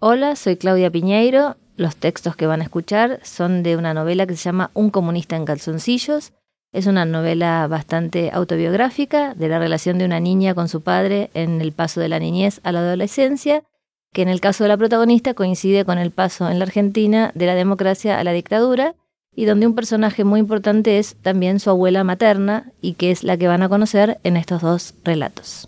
Hola, soy Claudia Piñeiro. Los textos que van a escuchar son de una novela que se llama Un comunista en calzoncillos. Es una novela bastante autobiográfica de la relación de una niña con su padre en el paso de la niñez a la adolescencia, que en el caso de la protagonista coincide con el paso en la Argentina de la democracia a la dictadura, y donde un personaje muy importante es también su abuela materna, y que es la que van a conocer en estos dos relatos.